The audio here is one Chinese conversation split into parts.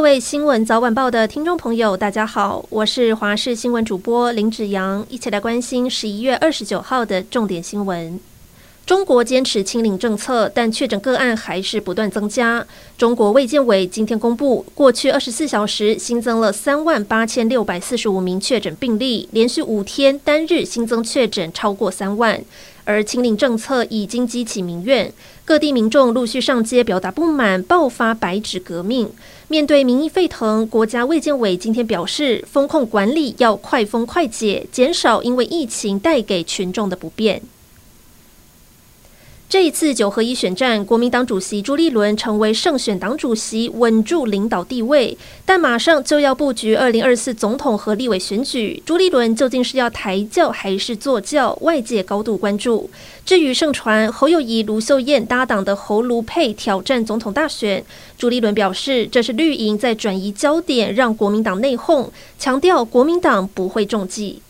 各位新闻早晚报的听众朋友，大家好，我是华视新闻主播林子阳，一起来关心十一月二十九号的重点新闻。中国坚持清零政策，但确诊个案还是不断增加。中国卫健委今天公布，过去二十四小时新增了三万八千六百四十五名确诊病例，连续五天单日新增确诊超过三万。而清零政策已经激起民怨，各地民众陆续上街表达不满，爆发白纸革命。面对民意沸腾，国家卫健委今天表示，风控管理要快封快解，减少因为疫情带给群众的不便。这一次九合一选战，国民党主席朱立伦成为胜选党主席，稳住领导地位。但马上就要布局二零二四总统和立委选举，朱立伦究竟是要抬轿还是坐轿？外界高度关注。至于盛传侯友谊、卢秀燕搭档的侯卢配挑战总统大选，朱立伦表示这是绿营在转移焦点，让国民党内讧，强调国民党不会中计。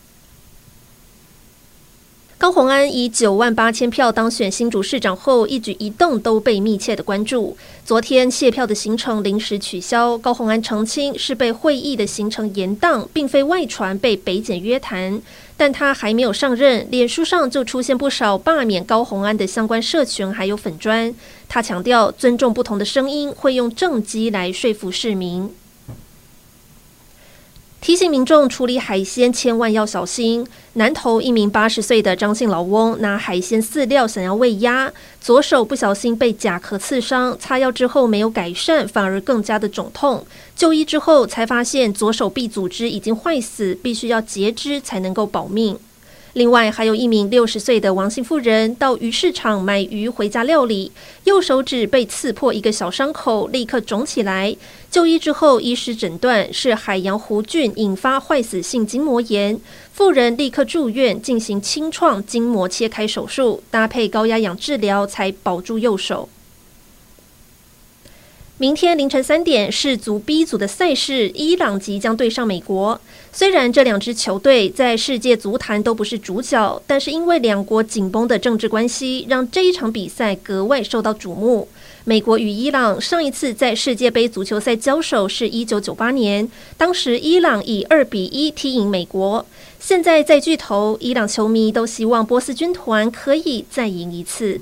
高虹安以九万八千票当选新竹市长后，一举一动都被密切的关注。昨天谢票的行程临时取消，高虹安澄清是被会议的行程延宕，并非外传被北检约谈。但他还没有上任，脸书上就出现不少罢免高虹安的相关社群，还有粉砖。他强调尊重不同的声音，会用政绩来说服市民。姓民众处理海鲜千万要小心。南投一名八十岁的张姓老翁拿海鲜饲料想要喂鸭，左手不小心被甲壳刺伤，擦药之后没有改善，反而更加的肿痛。就医之后才发现左手臂组织已经坏死，必须要截肢才能够保命。另外，还有一名六十岁的王姓妇人到鱼市场买鱼回家料理，右手指被刺破一个小伤口，立刻肿起来。就医之后，医师诊断是海洋弧菌引发坏死性筋膜炎，妇人立刻住院进行清创筋膜切开手术，搭配高压氧治疗才保住右手。明天凌晨三点，世足 B 组的赛事，伊朗即将对上美国。虽然这两支球队在世界足坛都不是主角，但是因为两国紧绷的政治关系，让这一场比赛格外受到瞩目。美国与伊朗上一次在世界杯足球赛交手是一九九八年，当时伊朗以二比一踢赢美国。现在在巨头，伊朗球迷都希望波斯军团可以再赢一次。